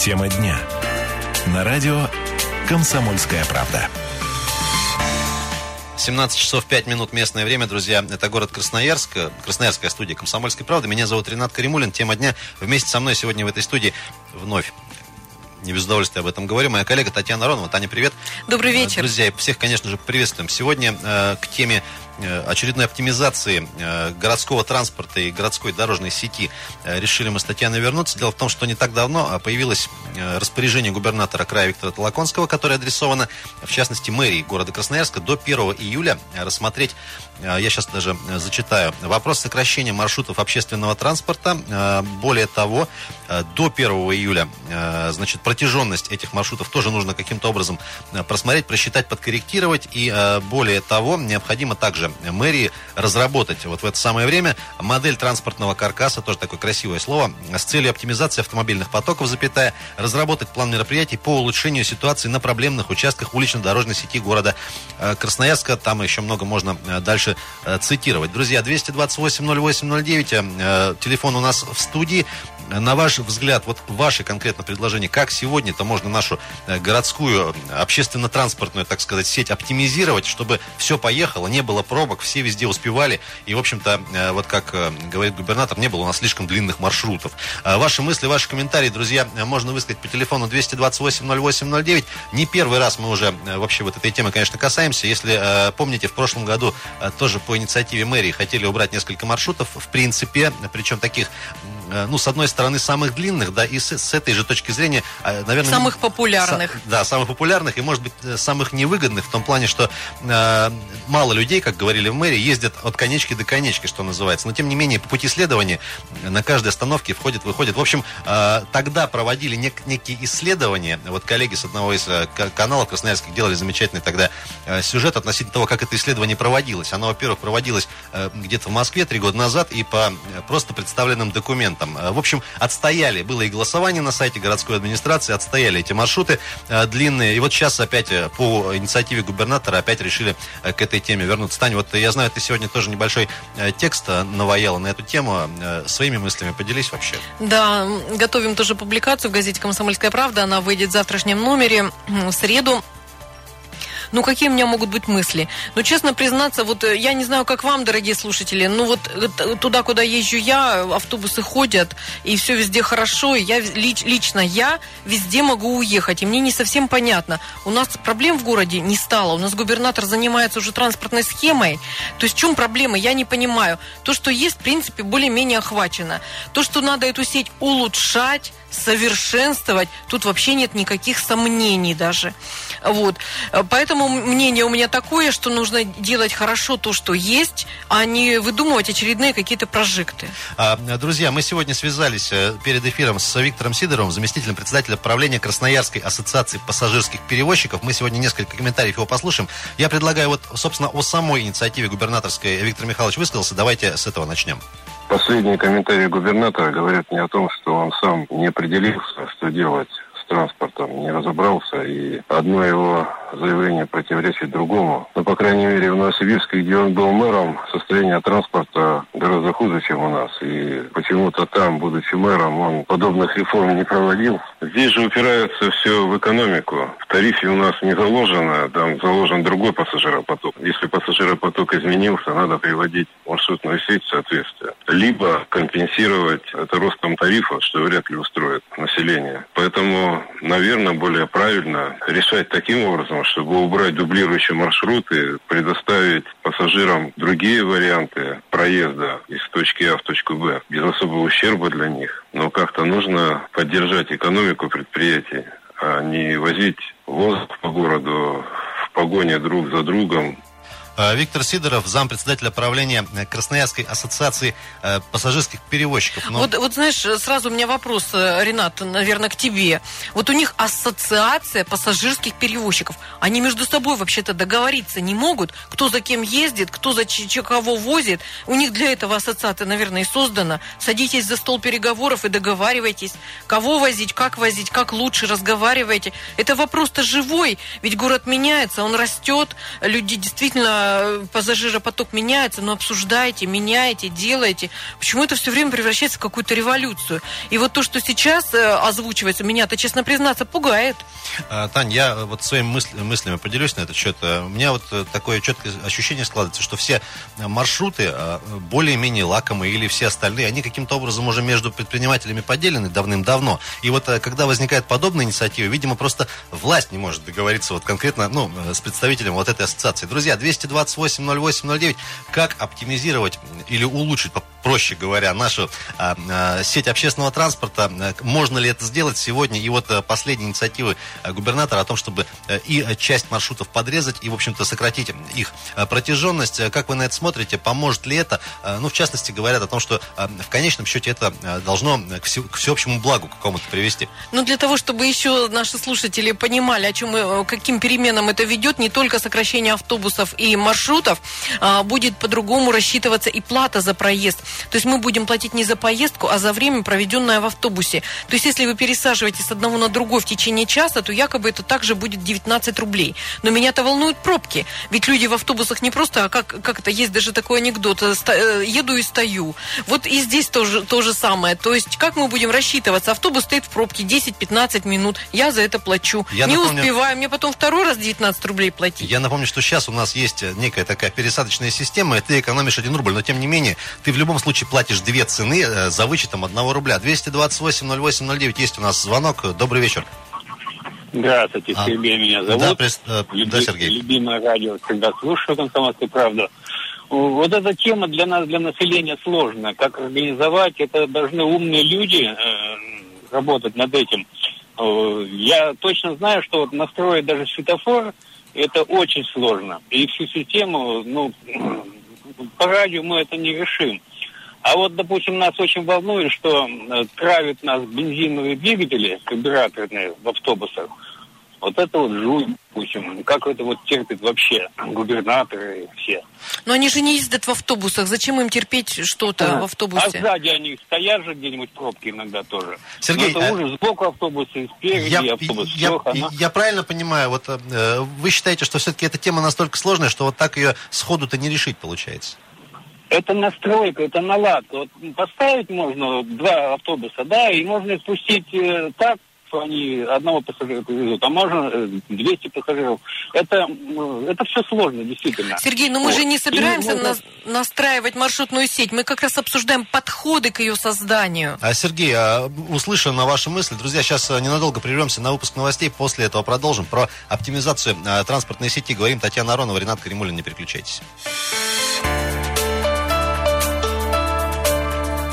Тема дня. На радио «Комсомольская правда». 17 часов 5 минут местное время, друзья. Это город Красноярск, Красноярская студия «Комсомольской правды». Меня зовут Ренат Каримулин. Тема дня. Вместе со мной сегодня в этой студии вновь не без удовольствия об этом говорю. Моя коллега Татьяна Аронова. Таня, привет. Добрый вечер. Друзья, всех, конечно же, приветствуем. Сегодня э, к теме Э, очередной оптимизации э, городского транспорта и городской дорожной сети э, решили мы с Татьяной вернуться. Дело в том, что не так давно появилось распоряжение губернатора края Виктора Толоконского, которое адресовано, в частности, мэрии города Красноярска до 1 июля рассмотреть я сейчас даже зачитаю. Вопрос сокращения маршрутов общественного транспорта. Более того, до 1 июля, значит, протяженность этих маршрутов тоже нужно каким-то образом просмотреть, просчитать, подкорректировать. И более того, необходимо также мэрии разработать вот в это самое время модель транспортного каркаса, тоже такое красивое слово, с целью оптимизации автомобильных потоков, запятая, разработать план мероприятий по улучшению ситуации на проблемных участках улично-дорожной сети города э, Красноярска. Там еще много можно э, дальше э, цитировать. Друзья, 228-08-09, телефон у нас в студии. На ваш взгляд, вот ваше конкретно предложение, как сегодня-то можно нашу городскую общественно-транспортную, так сказать, сеть оптимизировать, чтобы все поехало, не было про пробок, все везде успевали. И, в общем-то, э, вот как э, говорит губернатор, не было у нас слишком длинных маршрутов. Э, ваши мысли, ваши комментарии, друзья, можно высказать по телефону 228-08-09. Не первый раз мы уже вообще вот этой темы, конечно, касаемся. Если помните, в прошлом году тоже по инициативе мэрии хотели убрать несколько маршрутов, в принципе, причем таких ну, с одной стороны, самых длинных, да, и с, с этой же точки зрения, наверное... Самых популярных. С, да, самых популярных и, может быть, самых невыгодных в том плане, что э, мало людей, как говорили в мэрии, ездят от конечки до конечки, что называется. Но, тем не менее, по пути следования на каждой остановке входит, выходит. В общем, э, тогда проводили нек- некие исследования. Вот коллеги с одного из э, каналов красноярских делали замечательный тогда э, сюжет относительно того, как это исследование проводилось. Оно, во-первых, проводилось где-то в Москве три года назад и по просто представленным документам. В общем, отстояли. Было и голосование на сайте городской администрации, отстояли эти маршруты длинные. И вот сейчас опять по инициативе губернатора опять решили к этой теме вернуться. Таня, вот я знаю, ты сегодня тоже небольшой э, текст э, наваяла на эту тему. Э, своими мыслями поделись вообще. Да, готовим тоже публикацию в газете «Комсомольская правда». Она выйдет в завтрашнем номере в среду. Ну, какие у меня могут быть мысли? Ну, честно признаться, вот э, я не знаю, как вам, дорогие слушатели, ну вот э, туда, куда езжу я, автобусы ходят, и все везде хорошо, и я лично я везде могу уехать, и мне не совсем понятно. У нас проблем в городе не стало, у нас губернатор занимается уже транспортной схемой, то есть в чем проблема, я не понимаю. То, что есть, в принципе, более-менее охвачено. То, что надо эту сеть улучшать, совершенствовать, тут вообще нет никаких сомнений даже. Вот. Поэтому мнение у меня такое, что нужно делать хорошо то, что есть, а не выдумывать очередные какие-то прожекты. А, друзья, мы сегодня связались э, перед эфиром с Виктором Сидоровым, заместителем председателя правления Красноярской ассоциации пассажирских перевозчиков. Мы сегодня несколько комментариев его послушаем. Я предлагаю вот, собственно, о самой инициативе губернаторской Виктор Михайлович высказался. Давайте с этого начнем. Последние комментарии губернатора говорят не о том, что он сам не определился, что делать транспортом, не разобрался, и одно его заявление противоречит другому. Но, по крайней мере, в Новосибирске, где он был мэром, состояние транспорта гораздо хуже, чем у нас. И почему-то там, будучи мэром, он подобных реформ не проводил. Здесь же упирается все в экономику. В тарифе у нас не заложено, там заложен другой пассажиропоток. Если пассажиропоток изменился, надо приводить маршрутную сеть в соответствие. Либо компенсировать это ростом тарифа, что вряд ли устроит население. Поэтому, наверное, более правильно решать таким образом, чтобы убрать дублирующие маршруты, предоставить пассажирам другие варианты проезда из точки А в точку Б, без особого ущерба для них. Но как-то нужно поддержать экономику предприятий, а не возить воздух по городу в погоне друг за другом, Виктор Сидоров, зампредседателя правления Красноярской ассоциации э, пассажирских перевозчиков. Но... Вот, вот знаешь, сразу у меня вопрос, э, Ренат, наверное, к тебе. Вот у них ассоциация пассажирских перевозчиков. Они между собой вообще-то договориться не могут, кто за кем ездит, кто за кого возит. У них для этого ассоциация, наверное, и создана. Садитесь за стол переговоров и договаривайтесь, кого возить, как возить, как лучше разговаривайте. Это вопрос-то живой, ведь город меняется, он растет, люди действительно э, пассажиропоток меняется, но обсуждайте, меняйте, делайте. Почему это все время превращается в какую-то революцию? И вот то, что сейчас э, озвучивается, меня-то, честно признаться, пугает. А, Тань, я вот своими мысли, мыслями поделюсь на этот счет. У меня вот такое четкое ощущение складывается, что все маршруты более-менее лакомые или все остальные, они каким-то образом уже между предпринимателями поделены давным-давно. И вот когда возникает подобная инициатива, видимо, просто власть не может договориться вот конкретно ну, с представителем вот этой ассоциации. Друзья, 228-08-09, как оптимизировать или улучшить, проще говоря, нашу а, а, сеть общественного транспорта. Можно ли это сделать сегодня? И вот а, последние инициативы а, губернатора о том, чтобы и часть маршрутов подрезать, и, в общем-то, сократить их протяженность. Как вы на это смотрите? Поможет ли это? Ну, в частности, говорят о том, что в конечном счете это должно к, к всеобщему благу какому-то привести. Ну, для того, чтобы еще наши слушатели понимали, о чем каким переменам это ведет, не только сокращение автобусов и маршрутов, а, будет по-другому рассчитываться и плата за проезд. То есть мы будем платить не за поездку, а за время, проведенное в автобусе. То есть если вы пересаживаете с одного на другой в течение часа, то якобы это также будет 19 рублей. Но меня-то волнуют пробки. Ведь люди в автобусах не просто, а как, как это, есть даже такой анекдот, э, э, еду и стою. Вот и здесь тоже то же самое. То есть как мы будем рассчитываться? Автобус стоит в пробке 10-15 минут, я за это плачу. Я не напомню... успеваю, мне потом второй раз 19 рублей платить. Я напомню, что сейчас у нас есть некая такая пересадочная система, и ты экономишь 1 рубль, но тем не менее, ты в любом случае платишь две цены э, за вычетом 1 рубля. 228-08-09 есть у нас звонок. Добрый вечер. Здравствуйте, а, Сергей меня зовут. Да, прес... Э, Люби... да, Сергей. Любимое радио, всегда слушаю «Комсомольскую правду». Вот эта тема для нас, для населения сложная. Как организовать, это должны умные люди э, работать над этим. Э, я точно знаю, что вот настроить даже светофор, это очень сложно. И всю систему, ну, по радио мы это не решим. А вот, допустим, нас очень волнует, что э, травят нас бензиновые двигатели, карбюраторные в автобусах. Вот это вот жуть, допустим. Как это вот терпит вообще губернаторы и все. Но они же не ездят в автобусах. Зачем им терпеть что-то а, в автобусе? А сзади они стоят же где-нибудь пробки иногда тоже. Сергей, Но это а... ужас. Сбоку автобуса и спереди я, автобус. Я, все, я, я правильно понимаю, вот э, вы считаете, что все-таки эта тема настолько сложная, что вот так ее сходу-то не решить получается? Это настройка, это наладка. Вот поставить можно два автобуса, да, и можно спустить э, так, что они одного пассажира повезут, а можно 200 э, пассажиров. Это, это все сложно, действительно. Сергей, но мы вот. же не собираемся можно... на, настраивать маршрутную сеть. Мы как раз обсуждаем подходы к ее созданию. А, Сергей, а, услышан ваши мысли. Друзья, сейчас э, ненадолго прервемся на выпуск новостей. После этого продолжим. Про оптимизацию а, транспортной сети говорим Татьяна Аронова, Ренат Каримулин. Не переключайтесь.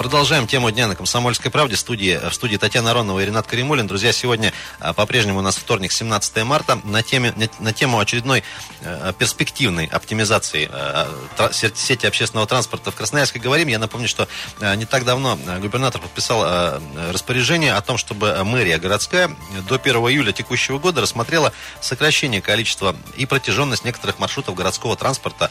Продолжаем тему дня на «Комсомольской правде». Студии, в студии Татьяна Аронова и Ренат Каримулин. Друзья, сегодня а, по-прежнему у нас вторник, 17 марта. На, теме, на тему очередной э, перспективной оптимизации э, сети общественного транспорта в Красноярске говорим. Я напомню, что э, не так давно губернатор подписал распоряжение о том, чтобы мэрия городская до 1 июля текущего года рассмотрела сокращение количества и протяженность некоторых маршрутов городского транспорта.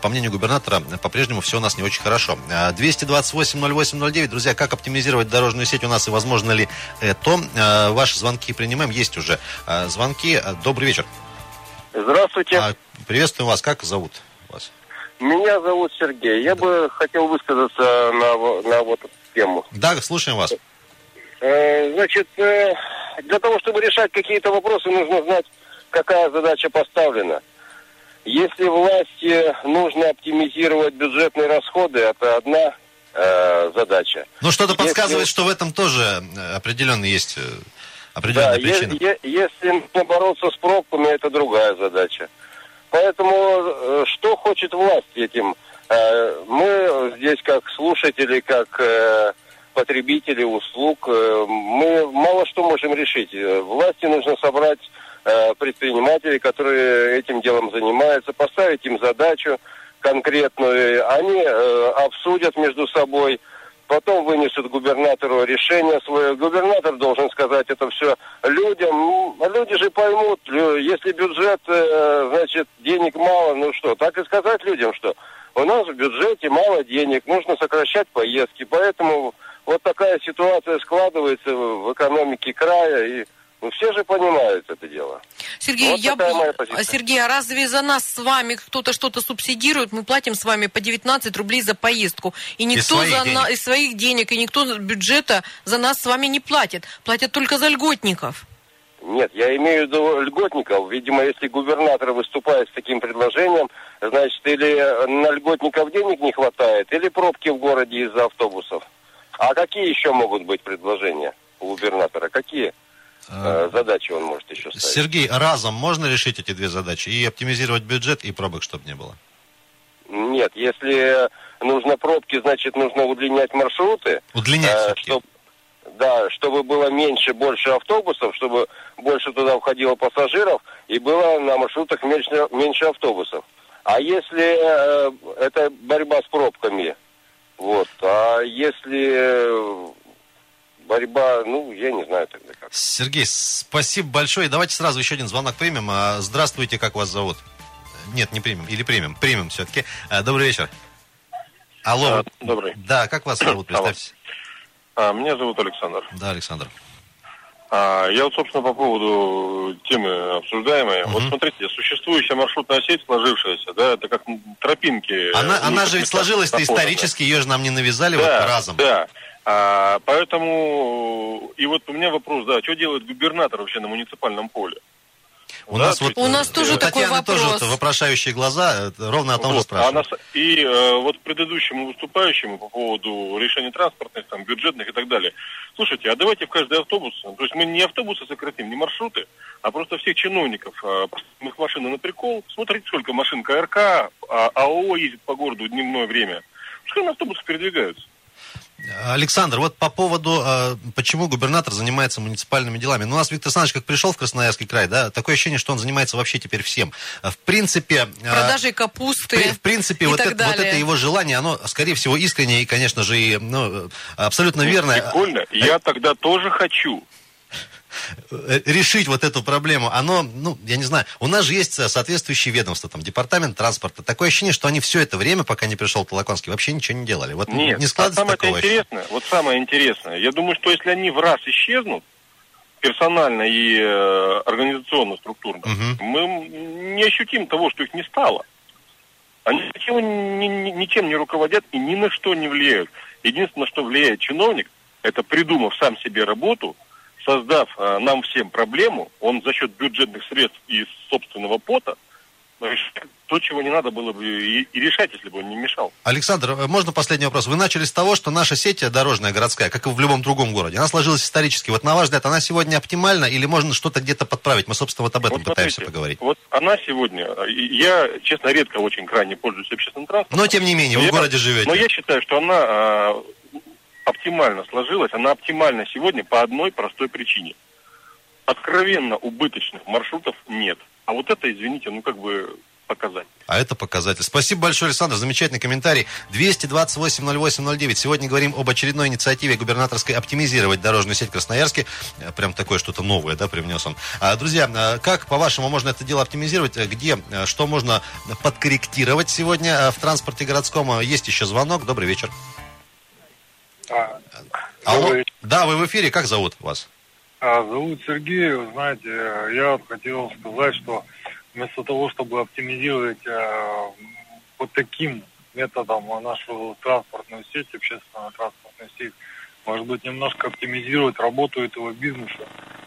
По мнению губернатора, по-прежнему все у нас не очень хорошо. 228 08 809. Друзья, как оптимизировать дорожную сеть у нас и возможно ли это? Э, ваши звонки принимаем. Есть уже э, звонки. Э, добрый вечер. Здравствуйте. А, приветствуем вас. Как зовут вас? Меня зовут Сергей. Я да. бы хотел высказаться на, на вот эту тему. Да, слушаем вас. Значит, для того, чтобы решать какие-то вопросы, нужно знать, какая задача поставлена. Если власти нужно оптимизировать бюджетные расходы, это одна э, задача. Ну, что-то если... подсказывает, что в этом тоже э, определенный есть э, определенная да, причина. Е- е- если бороться с пробками, это другая задача. Поэтому э, что хочет власть этим? Э, мы здесь как слушатели, как э, потребители услуг, э, мы мало что можем решить. Власти нужно собрать э, предпринимателей, которые этим делом занимаются, поставить им задачу, конкретную, они э, обсудят между собой, потом вынесут губернатору решение свое. Губернатор должен сказать это все людям. Люди же поймут, если бюджет, э, значит, денег мало, ну что, так и сказать людям, что у нас в бюджете мало денег, нужно сокращать поездки, поэтому вот такая ситуация складывается в экономике края, и ну, все же понимают это дело. Сергей, Вот я... такая моя б- позиция. Сергей, а разве за нас с вами кто-то что-то субсидирует? Мы платим с вами по 19 рублей за поездку. И никто своих за денег. на- из своих денег, и никто из бюджета за нас с вами не платит. Платят только за льготников. Нет, я имею в виду льготников. Видимо, если губернатор выступает с таким предложением, значит, или на льготников денег не хватает, или пробки в городе из-за автобусов. А какие еще могут быть предложения у губернатора? Какие задачи он может еще ставить? Сергей, разом можно решить эти две задачи? И оптимизировать бюджет, и пробок, чтобы не было? Нет, если нужно пробки, значит, нужно удлинять маршруты. Удлинять Э, все-таки. чтоб- да, чтобы было меньше, больше автобусов, чтобы больше туда входило пассажиров, и было на маршрутах меньше, меньше автобусов. А если э, это борьба с пробками, вот, а если э, борьба, ну, я не знаю тогда как. Сергей, спасибо большое. Давайте сразу еще один звонок примем. А, Здравствуйте, как вас зовут? Нет, не примем. Или примем. Примем все-таки. А, Добрый вечер. Алло. А, добрый. Да, как вас зовут? Представьтесь. А, меня зовут Александр. Да, Александр. А, я вот, собственно, по поводу темы обсуждаемой. Вот смотрите, существующая маршрутная сеть, сложившаяся, да, это как тропинки. Она, в она же ведь сложилась-то исторически, ее же нам не навязали да, вот разом. Да. А, поэтому и вот у меня вопрос, да, что делает губернатор вообще на муниципальном поле? У Да, нас вот У нас э, тоже у такой Татьяны тоже вопрос. вот вопрошающие глаза, э, ровно о том же Вот, а спрашивают. и э, вот предыдущему выступающему по поводу решения транспортных, там, бюджетных и так далее. Слушайте, а давайте в каждый автобус, то есть мы не автобусы сократим, не маршруты, а просто всех чиновников, э, их машины на прикол. Смотрите, сколько машин КРК, а, АО ездит по городу дневное время. Пускай на автобусах передвигаются. Александр, вот по поводу, э, почему губернатор занимается муниципальными делами. Ну, у нас Виктор Александрович, как пришел в Красноярский край, да, такое ощущение, что он занимается вообще теперь всем. Э, В принципе... э, Продажей капусты в принципе, и вот так это, вот далее. это его желание, оно, скорее всего, искреннее и, конечно же, и, ну, абсолютно верное. Прикольно. Я тогда тоже хочу. Э, решить вот эту проблему, оно, ну, я не знаю, у нас же есть э, соответствующие ведомства, там, департамент транспорта. Такое ощущение, что они все это время, пока не пришел Толоконский, вообще ничего не делали. Вот Нет, не а складывается самое такого интересное, вот самое интересное, я думаю, что если они в раз исчезнут, персонально и э, организационно, структурно, Мгм. мы не ощутим того, что их не стало. Они ничего, ни- ни- ничем не руководят и ни на что не влияют. Единственное, что влияет чиновник, это придумав сам себе работу, создав э, нам всем проблему, он за счет бюджетных средств и собственного пота то, чего не надо было бы и, и решать, если бы он не мешал. Александр, э, можно последний вопрос? Вы начали с того, что наша сеть э, дорожная, городская, как и в любом другом городе, она сложилась исторически. Вот на ваш взгляд, она сегодня оптимальна или можно что-то где-то подправить? Мы, собственно, вот об этом Вот пытаемся смотрите, поговорить. Вот она сегодня, э, я, честно, редко очень крайне пользуюсь общественным транспортом. Но, тем не менее, вы Я- в городе живете. Но я считаю, что она а, оптимально сложилась. Она оптимальна сегодня по одной простой причине. Откровенно убыточных маршрутов нет. А вот это, извините, ну как бы показать. А это показатель. Спасибо большое, Александр. Замечательный комментарий. 228-08-09. Сегодня говорим об очередной инициативе губернаторской оптимизировать дорожную сеть Красноярске. Э, Прям такое что-то новое, да, привнес он. А, друзья, э, как, по-вашему, можно это дело оптимизировать? Э, Где, что можно подкорректировать сегодня в транспорте городском? Есть еще звонок. Добрый вечер. А, Алло. Добрый вечер. Да, вы в эфире. Как зовут вас? а, зовут Сергей. Вы знаете, я вот хотел сказать, что вместо того, чтобы оптимизировать а, вот таким методом нашу транспортную сеть, общественную транспортную сеть, может быть, немножко оптимизировать работу этого бизнеса.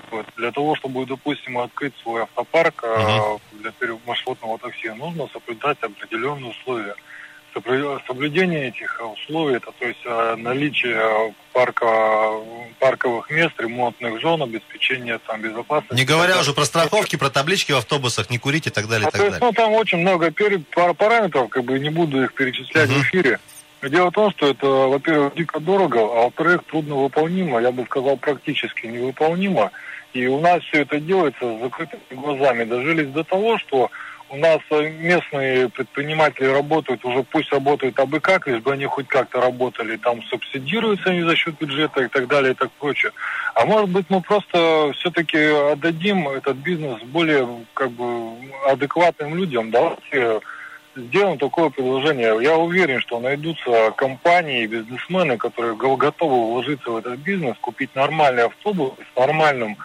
Вот. Для того, чтобы, допустим, открыть свой автопарк а, для маршрутного такси, нужно соблюдать определенные условия. Соблюдение этих условий, это то есть э, наличие парка, парковых мест, ремонтных зон, обеспечение там безопасности. Не говоря уже про страховки, про таблички в автобусах, не курить и так далее, и А, то так есть, далее. ну, там очень много параметров, как бы не буду их перечислять Мгм. в эфире. Дело в том, что это, во-первых, дико дорого, а во-вторых, трудно выполнимо, я бы сказал, практически невыполнимо. И у нас все это делается с закрытыми глазами. Дожились до того, что у нас э, местные предприниматели работают, уже пусть работают абы как, лишь бы они хоть как-то работали, там субсидируются они за счет бюджета и так далее и так прочее. А может быть мы просто все-таки отдадим этот бизнес более как бы адекватным людям, давайте сделаем такое предложение. Я уверен, что найдутся компании и бизнесмены, которые го- готовы вложиться в этот бизнес, купить нормальный автобус с нормальным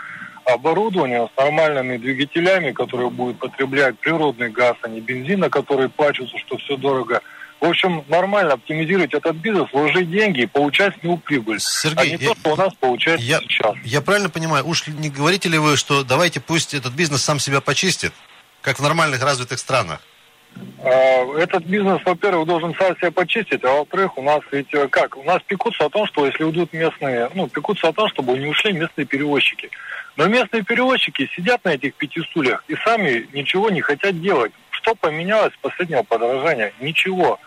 оборудованием, с нормальными двигателями, которые будут потреблять природный газ, а не бензин, на который плачутся, что все дорого. В общем, нормально оптимизировать этот бизнес, вложить деньги и получать с него прибыль. Сергей, а не я- то, что у нас получается я- сейчас. Я правильно понимаю, уж не говорите ли вы, что давайте пусть этот бизнес сам себя почистит, как в нормальных развитых странах? А, Этот бизнес, во-первых, должен сам себя почистить, а во-вторых, у нас ведь э, как? У нас пекутся о том, что если уйдут местные, ну, пекутся о том, чтобы не ушли местные перевозчики. Но местные перевозчики сидят на этих пяти стульях и сами ничего не хотят делать. Что поменялось с последнего подорожания? Ничего.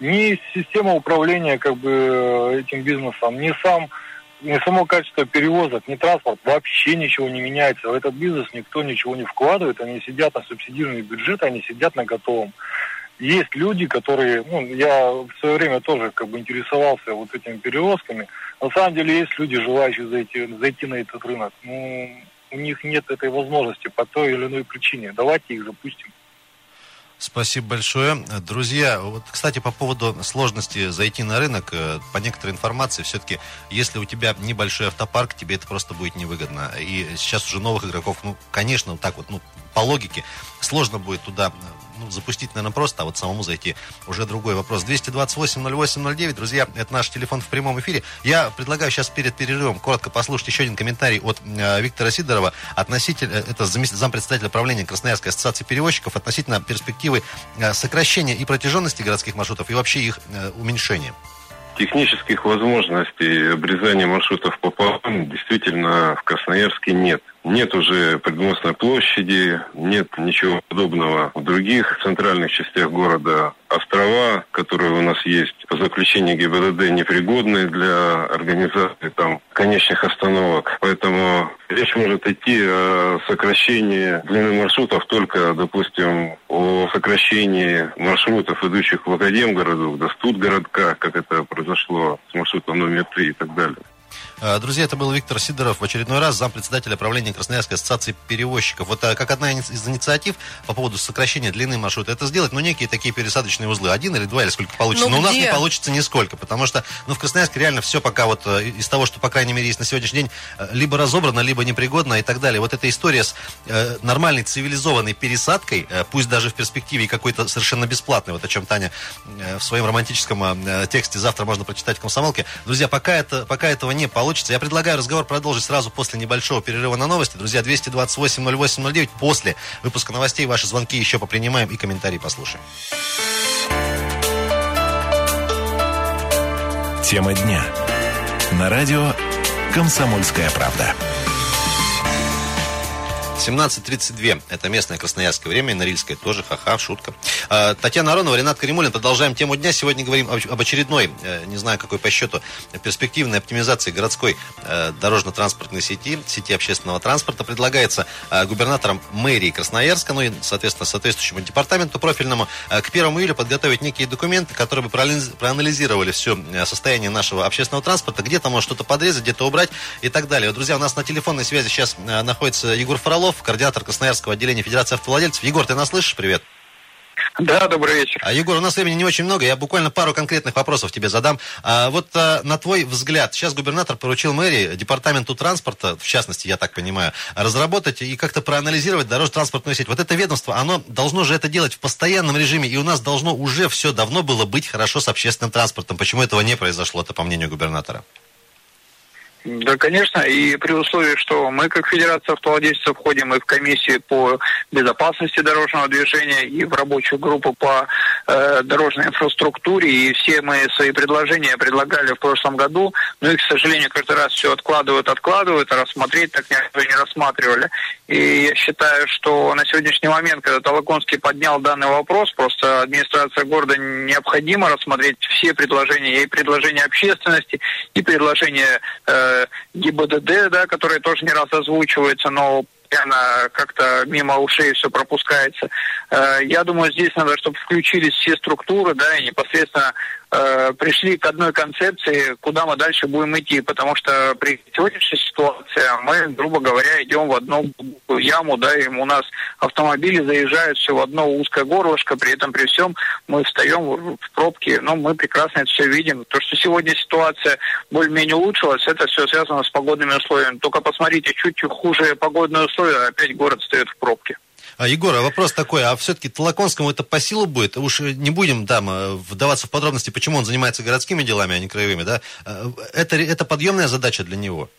Ни система управления как бы э, этим бизнесом, ни сам ни само качество перевозок, ни транспорт, вообще ничего не меняется. В этот бизнес никто ничего не вкладывает, они сидят на субсидированный бюджет, они сидят на готовом. Есть люди, которые, ну, я в свое время тоже как бы интересовался вот этими перевозками. На самом деле есть люди, желающие зайти, зайти на этот рынок. Ну, у них нет этой возможности по той или иной причине. Давайте их запустим. Спасибо большое. Друзья, вот, кстати, по поводу сложности зайти на рынок, э, по некоторой информации, все-таки, если у тебя небольшой автопарк, тебе это просто будет невыгодно. И сейчас уже новых игроков, ну, конечно, вот так вот, ну, по логике, сложно будет туда ну, запустить, наверное, просто, а вот самому зайти уже другой вопрос. 228-08-09, друзья, это наш телефон в прямом эфире. Я предлагаю сейчас перед перерывом коротко послушать еще один комментарий от э, Виктора Сидорова, относительно, это замес- зампредседателя правления Красноярской ассоциации перевозчиков, относительно перспективы э, сокращения и протяженности городских маршрутов и вообще их э, уменьшения. Технических возможностей обрезания маршрутов пополам действительно в Красноярске нет. Нет уже предмостной площади, нет ничего подобного в других центральных частях города. Острова, которые у нас есть, по заключению ГИБДД, непригодны для организации там конечных остановок. Поэтому речь может идти о сокращении длины маршрутов только, допустим, о сокращении маршрутов, идущих в Академгородок, до Студгородка, как это произошло с маршрутом номер 3 и так далее. Э, Друзья, это был Виктор Сидоров в очередной раз, зампредседателя правления Красноярской ассоциации перевозчиков. Вот э, как одна из инициатив по поводу сокращения длины маршрута, это сделать, ну, некие такие пересадочные узлы. Один или два, или сколько получится. Ну, Но у нас не получится нисколько, потому что, ну, в Красноярске реально все пока вот э, из того, что, по крайней мере, есть на сегодняшний день, либо разобрано, либо непригодно и так далее. Вот эта история с нормальной цивилизованной пересадкой, пусть даже в перспективе какой-то совершенно бесплатной, вот о чем Таня в своем романтическом тексте завтра можно прочитать в комсомолке. Друзья, пока, это, пока этого не получится, я предлагаю разговор продолжить сразу после небольшого перерыва на новости. Друзья, 228-08-09, после выпуска новостей ваши звонки еще попринимаем и комментарии послушаем. Тема дня. На радио «Комсомольская правда». 17.32. Это местное красноярское время, и Норильское тоже. Ха-ха, шутка. А, Татьяна Аронова, Ренат Каримулин. Продолжаем тему дня. Сегодня говорим об очередной, э, не знаю какой по счету, перспективной оптимизации городской э, дорожно-транспортной сети, сети общественного транспорта. Предлагается э, губернатором мэрии Красноярска, ну и, соответственно, соответствующему департаменту профильному, к 1 июля подготовить некие документы, которые бы проанализ- проанализировали все состояние нашего общественного транспорта, где-то может что-то подрезать, где-то убрать и так далее. Друзья, у нас на телефонной связи сейчас находится Егор Фролов, координатор Красноярского отделения Федерации автовладельцев. Егор, ты нас слышишь? Привет. Да, добрый вечер. А, Егор, у нас времени не очень много, я буквально пару конкретных вопросов тебе задам. А, вот а, на твой взгляд, сейчас губернатор поручил мэрии, департаменту транспорта, в частности, я так понимаю, разработать и как-то проанализировать дорожно-транспортную сеть. Вот это ведомство, оно должно же это делать в постоянном режиме, и у нас должно уже все давно было быть хорошо с общественным транспортом. Почему этого не произошло, это по мнению губернатора? Да, конечно, и при условии, что мы, как Федерация автовладельцев, входим и в комиссии по безопасности дорожного движения, и в рабочую группу по э, дорожной инфраструктуре, и все мы свои предложения предлагали в прошлом году, но их, к сожалению, каждый раз все откладывают, откладывают, а рассмотреть так никто не рассматривали. И я считаю, что на сегодняшний момент, когда Толоконский поднял данный вопрос, просто администрация города необходимо рассмотреть все предложения, и предложения общественности, и предложения э, ГИБДД, да, которые тоже не раз озвучиваются, но постоянно как-то мимо ушей все пропускается. Э, я думаю, здесь надо, чтобы включились все структуры, да, и непосредственно э, пришли к одной концепции, куда мы дальше будем идти, потому что при сегодняшней ситуации мы, грубо говоря, идем в одну яму, да, и у нас автомобили заезжают все в одно узкое горлышко, при этом при всем мы встаем в пробки, но мы прекрасно это все видим. То, что сегодня ситуация более-менее улучшилась, это все связано с погодными условиями. Только посмотрите, чуть хуже погодные условия, опять город стоит в пробке. А, Егор, а вопрос такой, а все-таки Толоконскому это по силу будет? Уж не будем там э, вдаваться в подробности, почему он занимается городскими делами, а не краевыми, да? Э, это, это подъемная задача для него?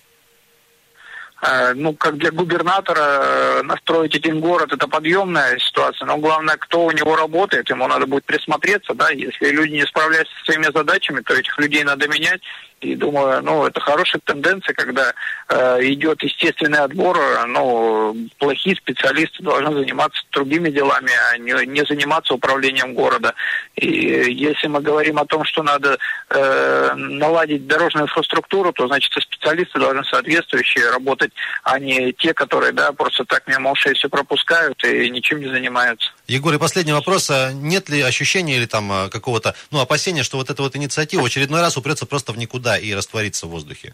Э, ну, как для губернатора настроить один город, это подъемная ситуация, но главное, кто у него работает, ему надо будет присмотреться, да, если люди не справляются со своими задачами, то этих людей надо менять, и думаю, ну, это хорошая тенденция, когда э, идет естественный отбор, ну, плохие специалисты должны заниматься другими делами, а не, не заниматься управлением города. И если мы говорим о том, что надо э, наладить дорожную инфраструктуру, то, значит, и специалисты должны соответствующие работать, а не те, которые, да, просто так мимо ушей все пропускают и ничем не занимаются. Егор, и последний вопрос. А нет ли ощущения или там а, какого-то, ну, опасения, что вот эта вот инициатива очередной раз упрется просто в никуда и растворится в воздухе?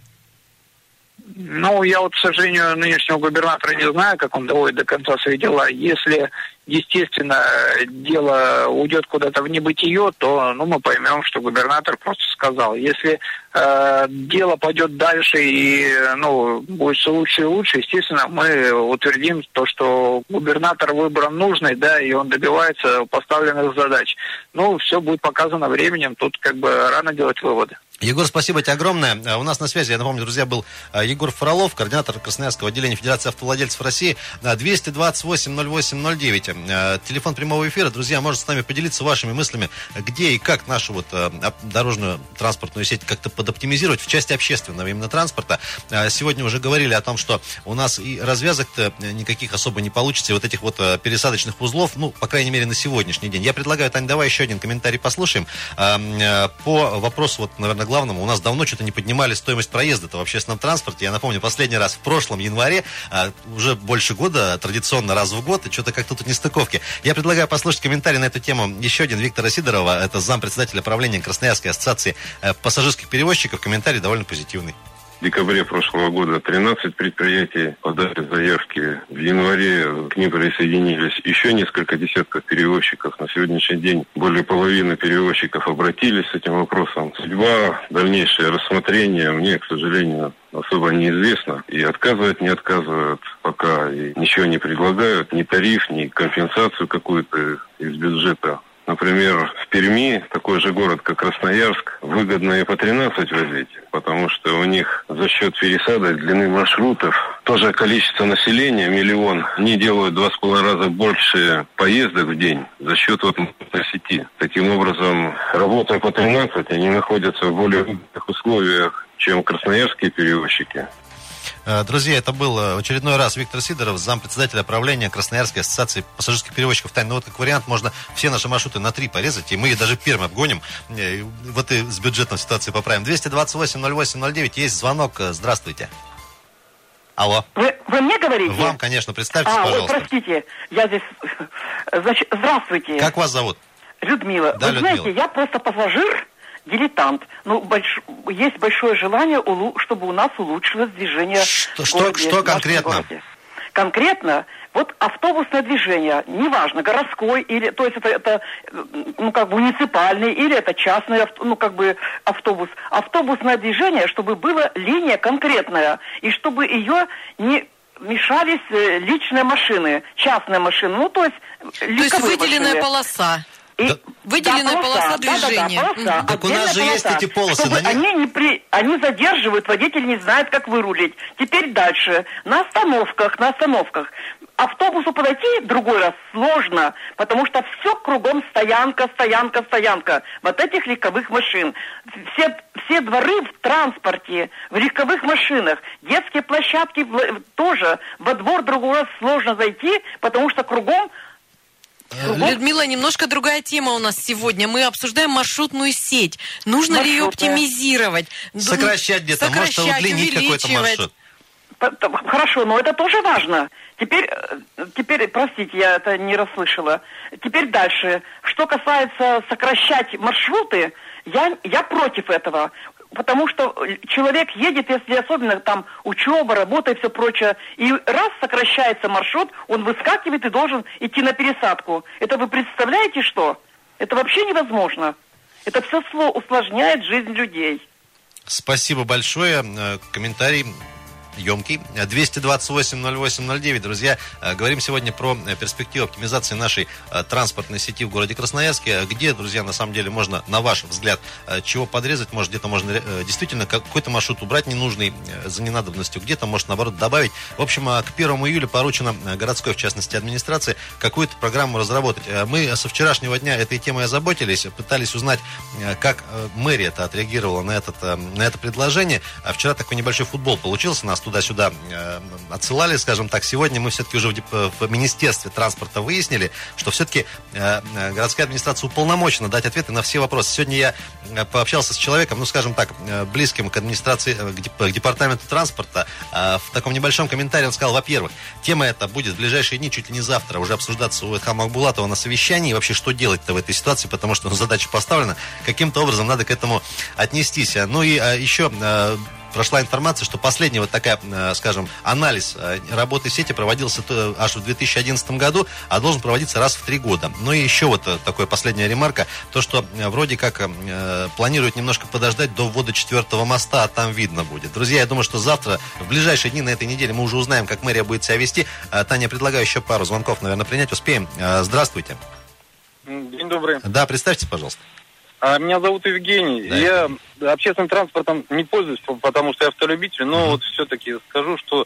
Ну, я вот, к сожалению, нынешнего губернатора не знаю, как он доводит до конца свои дела. Если, естественно, дело уйдет куда-то в небытие, то ну, мы поймем, что губернатор просто сказал. Если э, дело пойдет дальше и ну, будет все лучше и лучше, естественно, мы утвердим то, что губернатор выбран нужный, да, и он добивается поставленных задач. Ну, все будет показано временем, тут как бы рано делать выводы. Егор, спасибо тебе огромное. А, у нас на связи, я напомню, друзья, был а, Егор Фролов, координатор Красноярского отделения Федерации автовладельцев России. 228-08-09. Телефон прямого эфира. Друзья, можете с нами поделиться вашими мыслями, где и как нашу вот дорожную транспортную сеть как-то подоптимизировать в части общественного именно транспорта. Сегодня уже говорили о том, что у нас и развязок-то никаких особо не получится, и вот этих вот пересадочных узлов, ну, по крайней мере, на сегодняшний день. Я предлагаю, Таня, давай еще один комментарий послушаем. По вопросу, вот, наверное, главное, у нас давно что-то не поднимали стоимость проезда в общественном транспорте. Я напомню, последний раз в прошлом январе, а, уже больше года, традиционно раз в год, и что-то как-то тут нестыковки. Я предлагаю послушать комментарий на эту тему еще один Виктора Сидорова, это зампредседателя правления Красноярской ассоциации э, пассажирских перевозчиков. Комментарий довольно позитивный декабре прошлого года 13 предприятий подали заявки. В январе к ним присоединились еще несколько десятков перевозчиков. На сегодняшний день более половины перевозчиков обратились с этим вопросом. Судьба, дальнейшее рассмотрение мне, к сожалению, особо неизвестно. И отказывают, не отказывают пока. И ничего не предлагают, ни тариф, ни компенсацию какую-то из бюджета. Например, в Перми, такой же город, как Красноярск, выгодно и по 13 возить, потому что у них за счет пересадок длины маршрутов тоже количество населения, миллион, они делают два с половиной раза больше поездок в день за счет вот сети. Таким образом, работая по 13, они находятся в более выгодных условиях, чем красноярские перевозчики. Э, друзья, это был э, очередной раз Виктор Сидоров, зампредседателя правления Красноярской ассоциации пассажирских перевозчиков Тайны. Ну, вот как вариант, можно все наши маршруты на три порезать, и мы даже Пермь обгоним. Э, вот и с бюджетной ситуацией поправим. 228-08-09, есть звонок. Здравствуйте. Алло. Вы, вы мне говорите? Вам, конечно, представьтесь, а, пожалуйста. Ой, простите, я здесь... Значит, здравствуйте. Как вас зовут? Людмила. Да, вы Людмила. знаете, я просто пассажир, дилетант. Ну, больш... есть большое желание, чтобы у нас улучшилось движение что, в городе, что, что конкретно? Городе. Конкретно, вот автобусное движение, неважно, городской или, то есть это, это ну, как бы муниципальный или это частный, ну, как бы автобус. Автобусное движение, чтобы была линия конкретная, и чтобы ее не мешались э, личные машины, частные машины, ну, то есть То есть выделенная машины. полоса. И да. Выделенная да, полоса, полоса движения. Да, да, да, полоса, так у нас же полоса, есть эти полосы. На них... они, не при... они задерживают, водитель не знает, как вырулить. Теперь дальше. На остановках, на остановках. Автобусу подойти в другой раз сложно, потому что все кругом стоянка, стоянка, стоянка. Вот этих легковых машин. Все, все дворы в транспорте, в легковых машинах. Детские площадки тоже. Во двор другой раз сложно зайти, потому что кругом Людмила, немножко другая тема у нас сегодня. Мы обсуждаем маршрутную сеть. Нужно Маршрутная. ли ее оптимизировать? Сокращать где-то, может удлинить какой-то маршрут. Хорошо, но это тоже важно. Теперь, э, теперь, простите, я это не расслышала. Теперь дальше. Что касается сокращать маршруты, я, я против этого. Потому что человек едет, если особенно там учеба, работа и все прочее, и раз сокращается маршрут, он выскакивает и должен идти на пересадку. Это вы представляете что? Это вообще невозможно. Это все усложняет жизнь людей. Спасибо большое. Э, комментарий емкий. 228-08-09. Друзья, э, говорим сегодня про э, перспективу оптимизации нашей э, транспортной сети в городе Красноярске. Где, друзья, на самом деле можно, на ваш взгляд, чего подрезать? Может, где-то можно действительно какой-то маршрут убрать ненужный за ненадобностью, где-то, может, наоборот, добавить. В общем, к 1 июля поручено городской, в частности, администрации, какую-то программу разработать. Мы со вчерашнего дня этой темой озаботились, пытались узнать, как мэрия это отреагировала на, этот, на это предложение. А вчера такой небольшой футбол получился. Нас туда-сюда э, отсылали, скажем так. Сегодня мы все-таки уже в, в Министерстве транспорта выяснили, что все-таки э, э, городская администрация уполномочена дать ответы на все вопросы. Сегодня я э, пообщался с человеком, ну, скажем так, э, близким к администрации, к департаменту транспорта. В таком небольшом комментарии он сказал, во-первых, тема эта будет в ближайшие дни, чуть ли не завтра, уже обсуждаться у Эдхама Акбулатова на совещании. И вообще, что делать-то в этой ситуации, потому что ну, задача поставлена. Каким-то образом надо к этому отнестись. Ну и еще прошла информация, что последний вот такая, э, скажем, анализ э, работы сети проводился аж в 2011 году, а должен проводиться раз в три года. Ну и еще вот э, такая последняя ремарка, то, что вроде как планируют немножко подождать до ввода четвертого моста, а там видно будет. Друзья, я думаю, что завтра, в ближайшие дни на этой неделе мы уже узнаем, как мэрия будет себя вести. Таня, предлагаю еще пару звонков, наверное, принять. Успеем. Здравствуйте. День добрый. Да, представьте, пожалуйста. А, меня зовут Евгений. Да. Я общественным транспортом не пользуюсь, потому что я автолюбитель, но вот все-таки скажу, что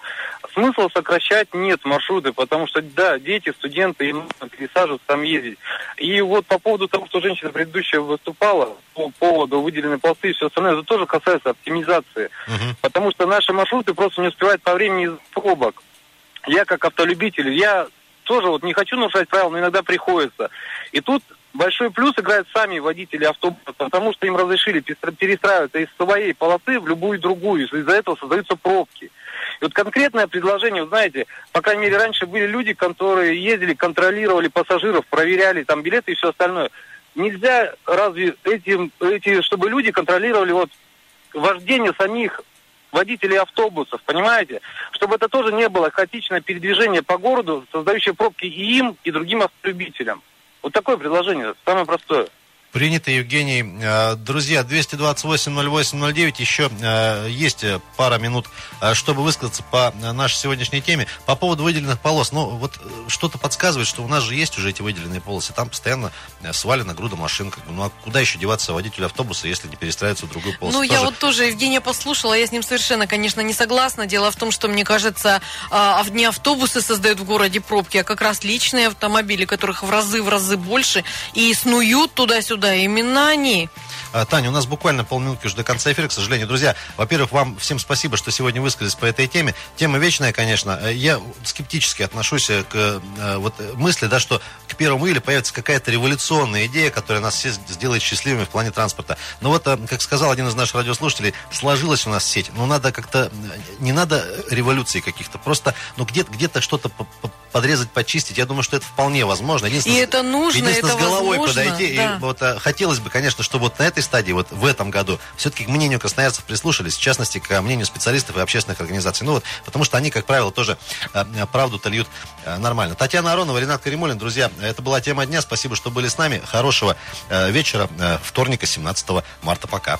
смысла сокращать нет маршруты, потому что, да, дети, студенты, им нужно пересаживаться, там ездить. И вот по поводу того, что женщина предыдущая выступала, по поводу выделенной полосы и все остальное, это тоже касается оптимизации. Uh-huh. Потому что наши маршруты просто не успевают по времени из пробок. Я как автолюбитель, я тоже вот не хочу нарушать правила, но иногда приходится. И тут большой плюс играют сами водители автобуса, потому что им разрешили перестраиваться из своей полосы в любую другую. Из-за этого создаются пробки. И вот конкретное предложение, вы знаете, по крайней мере, раньше были люди, которые ездили, контролировали пассажиров, проверяли там билеты и все остальное. Нельзя разве этим, эти, чтобы люди контролировали вот вождение самих водителей автобусов, понимаете? Чтобы это тоже не было хаотичное передвижение по городу, создающее пробки и им, и другим автолюбителям. Вот такое предложение, самое простое. Принято, Евгений. Э, друзья, 228-08-09, еще э, есть пара минут, э, чтобы высказаться по нашей сегодняшней теме. По поводу выделенных полос, ну, вот что-то подсказывает, что у нас же есть уже эти выделенные полосы, там постоянно свалена груда машин, как бы, ну, а куда еще деваться водителю автобуса, если не перестраиваться в другую полосу? Ну, тоже... я вот тоже Евгения послушала, я с ним совершенно, конечно, не согласна. Дело в том, что, мне кажется, не автобусы создают в городе пробки, а как раз личные автомобили, которых в разы, в разы больше, и снуют туда-сюда да, именно они. А, Таня, у нас буквально полминутки уже до конца эфира, к сожалению. Друзья, во-первых, вам всем спасибо, что сегодня высказались по этой теме. Тема вечная, конечно. Э, я скептически отношусь э, к э, вот, мысли, да, что к первому июля появится какая-то революционная идея, которая нас все сделает счастливыми в плане транспорта. Но вот, как сказал один из наших радиослушателей, сложилась у нас сеть. Но надо как-то, не надо революции каких-то, просто, ну, где-то где что-то подрезать, почистить. Я думаю, что это вполне возможно. И это нужно, это с головой возможно, подойти. Да. И вот хотелось бы, конечно, чтобы вот на этой этой стадии, вот в этом году, все-таки к мнению красноярцев прислушались, в частности, к мнению специалистов и общественных организаций. Ну вот, потому что они, как правило, тоже э, э, правду-то льют э, нормально. Татьяна Аронова, Ренат Каримулин, друзья, это была тема дня. Спасибо, что были с нами. Хорошего вечера, вторника, 17 марта. Пока.